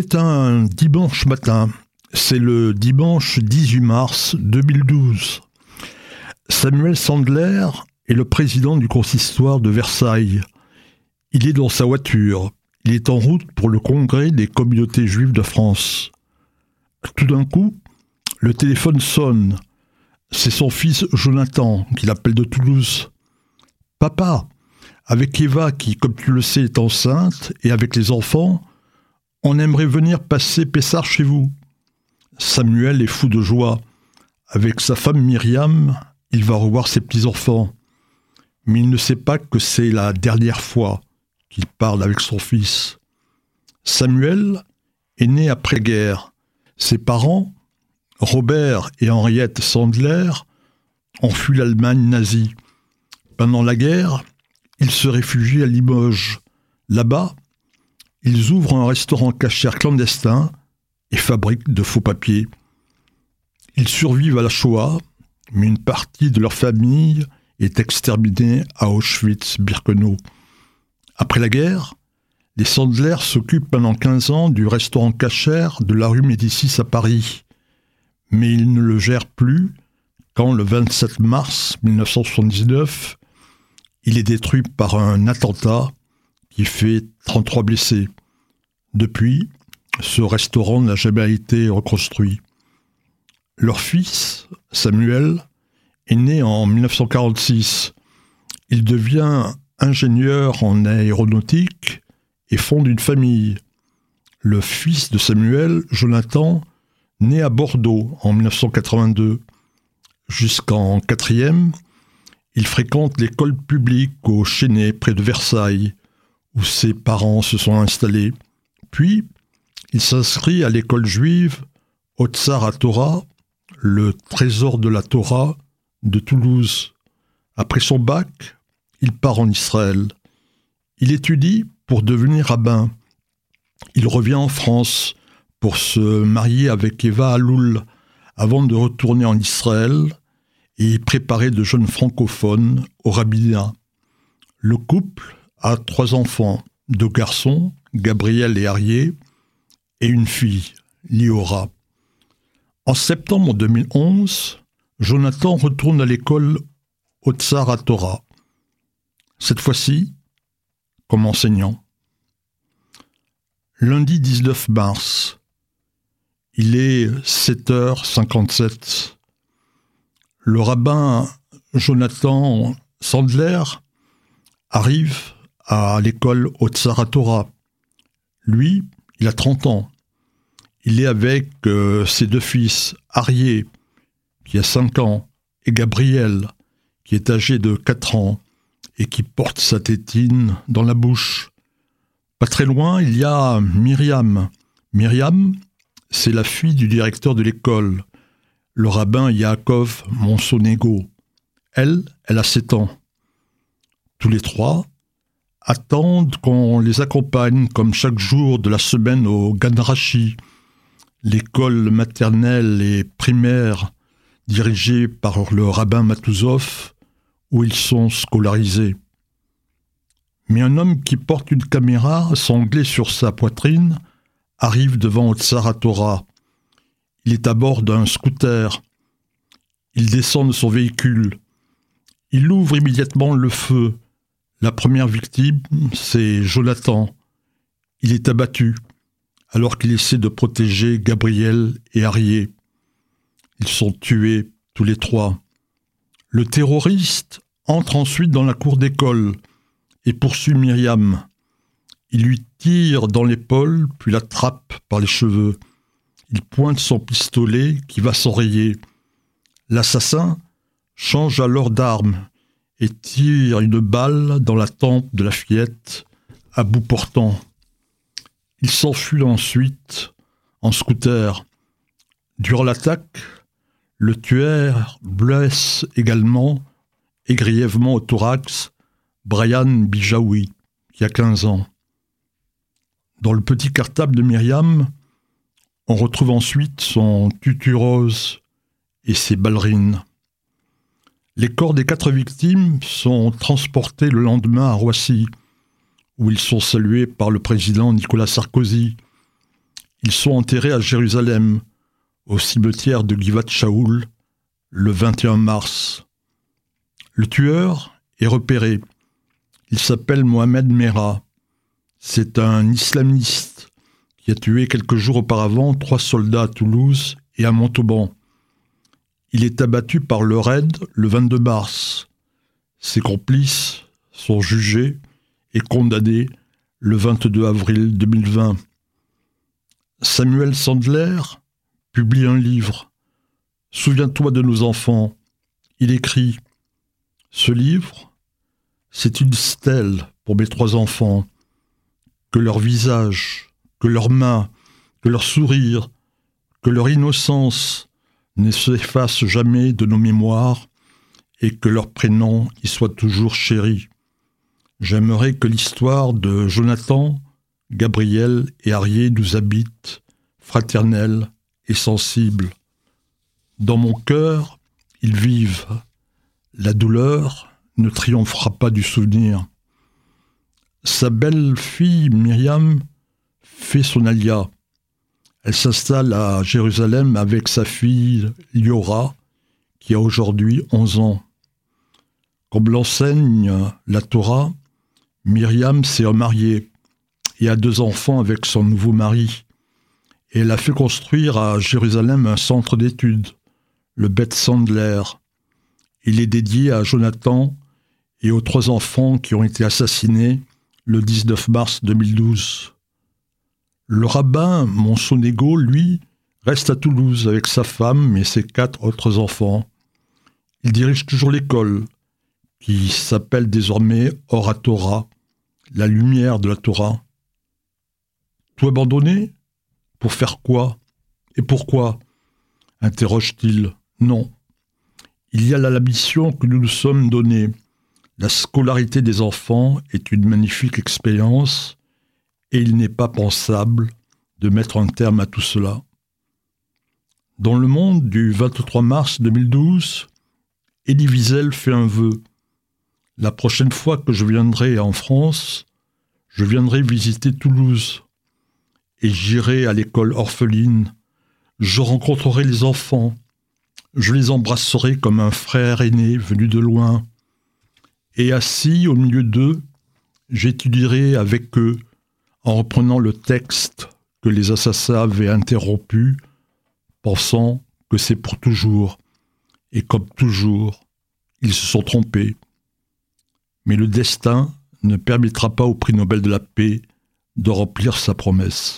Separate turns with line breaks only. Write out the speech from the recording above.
C'est un dimanche matin. C'est le dimanche 18 mars 2012. Samuel Sandler est le président du consistoire de Versailles. Il est dans sa voiture. Il est en route pour le congrès des communautés juives de France. Tout d'un coup, le téléphone sonne. C'est son fils Jonathan qui l'appelle de Toulouse. Papa, avec Eva qui, comme tu le sais, est enceinte, et avec les enfants, on aimerait venir passer Pessard chez vous. Samuel est fou de joie. Avec sa femme Myriam, il va revoir ses petits-enfants. Mais il ne sait pas que c'est la dernière fois qu'il parle avec son fils. Samuel est né après-guerre. Ses parents, Robert et Henriette Sandler, ont fui l'Allemagne nazie. Pendant la guerre, ils se réfugient à Limoges. Là-bas, ils ouvrent un restaurant cachère clandestin et fabriquent de faux papiers. Ils survivent à la Shoah, mais une partie de leur famille est exterminée à Auschwitz-Birkenau. Après la guerre, les Sandler s'occupent pendant 15 ans du restaurant cachère de la rue Médicis à Paris. Mais ils ne le gèrent plus quand, le 27 mars 1979, il est détruit par un attentat qui fait 33 blessés. Depuis, ce restaurant n'a jamais été reconstruit. Leur fils, Samuel, est né en 1946. Il devient ingénieur en aéronautique et fonde une famille. Le fils de Samuel, Jonathan, né à Bordeaux en 1982. Jusqu'en quatrième, il fréquente l'école publique au Chênay, près de Versailles, ses parents se sont installés. Puis, il s'inscrit à l'école juive Otsar à Torah, le trésor de la Torah de Toulouse. Après son bac, il part en Israël. Il étudie pour devenir rabbin. Il revient en France pour se marier avec Eva Aloul avant de retourner en Israël et préparer de jeunes francophones au rabbinat. Le couple a trois enfants, deux garçons, Gabriel et Arié, et une fille, Liora. En septembre 2011, Jonathan retourne à l'école au Torah. Cette fois-ci, comme enseignant. Lundi 19 mars, il est 7h57. Le rabbin Jonathan Sandler arrive à l'école au Torah. Lui, il a 30 ans. Il est avec euh, ses deux fils, Arié, qui a 5 ans, et Gabriel, qui est âgé de 4 ans et qui porte sa tétine dans la bouche. Pas très loin, il y a Myriam. Myriam, c'est la fille du directeur de l'école, le rabbin Yaakov Monsonego. Elle, elle a 7 ans. Tous les trois attendent qu'on les accompagne comme chaque jour de la semaine au Ganrachi, l'école maternelle et primaire dirigée par le rabbin Matouzov, où ils sont scolarisés. Mais un homme qui porte une caméra sanglée sur sa poitrine arrive devant Otsaratora. Il est à bord d'un scooter. Il descend de son véhicule. Il ouvre immédiatement le feu. La première victime, c'est Jonathan. Il est abattu alors qu'il essaie de protéger Gabriel et Arié. Ils sont tués tous les trois. Le terroriste entre ensuite dans la cour d'école et poursuit Myriam. Il lui tire dans l'épaule, puis l'attrape par les cheveux. Il pointe son pistolet qui va s'enrayer. L'assassin change alors d'arme et tire une balle dans la tempe de la fillette à bout portant. Il s'enfuit ensuite en scooter. Durant l'attaque, le tueur blesse également et grièvement au thorax Brian Bijawi, qui a 15 ans. Dans le petit cartable de Myriam, on retrouve ensuite son tutu rose et ses ballerines. Les corps des quatre victimes sont transportés le lendemain à Roissy, où ils sont salués par le président Nicolas Sarkozy. Ils sont enterrés à Jérusalem, au cimetière de Givat Shaoul, le 21 mars. Le tueur est repéré. Il s'appelle Mohamed Merah. C'est un islamiste qui a tué quelques jours auparavant trois soldats à Toulouse et à Montauban. Il est abattu par le raid le 22 mars. Ses complices sont jugés et condamnés le 22 avril 2020. Samuel Sandler publie un livre. Souviens-toi de nos enfants. Il écrit Ce livre, c'est une stèle pour mes trois enfants. Que leur visage, que leurs mains, que leur sourire, que leur innocence ne s'effacent jamais de nos mémoires et que leur prénom y soit toujours chéri. J'aimerais que l'histoire de Jonathan, Gabriel et Arié nous habite, fraternelle et sensible. Dans mon cœur, ils vivent. La douleur ne triomphera pas du souvenir. Sa belle-fille Myriam fait son alia. Elle s'installe à Jérusalem avec sa fille Liora, qui a aujourd'hui 11 ans. Comme l'enseigne la Torah, Myriam s'est remariée et a deux enfants avec son nouveau mari. Elle a fait construire à Jérusalem un centre d'études, le Beth Sandler. Il est dédié à Jonathan et aux trois enfants qui ont été assassinés le 19 mars 2012. Le rabbin Monsonego, lui, reste à Toulouse avec sa femme et ses quatre autres enfants. Il dirige toujours l'école, qui s'appelle désormais Oratora, la lumière de la Torah. Tout abandonner Pour faire quoi? Et pourquoi? interroge-t-il. Non. Il y a la mission que nous nous sommes donnée. La scolarité des enfants est une magnifique expérience et il n'est pas pensable de mettre un terme à tout cela. Dans le monde du 23 mars 2012, Elie Wiesel fait un vœu. La prochaine fois que je viendrai en France, je viendrai visiter Toulouse et j'irai à l'école orpheline. Je rencontrerai les enfants. Je les embrasserai comme un frère aîné venu de loin. Et assis au milieu d'eux, j'étudierai avec eux, en reprenant le texte que les assassins avaient interrompu, pensant que c'est pour toujours. Et comme toujours, ils se sont trompés. Mais le destin ne permettra pas au prix Nobel de la paix de remplir sa promesse.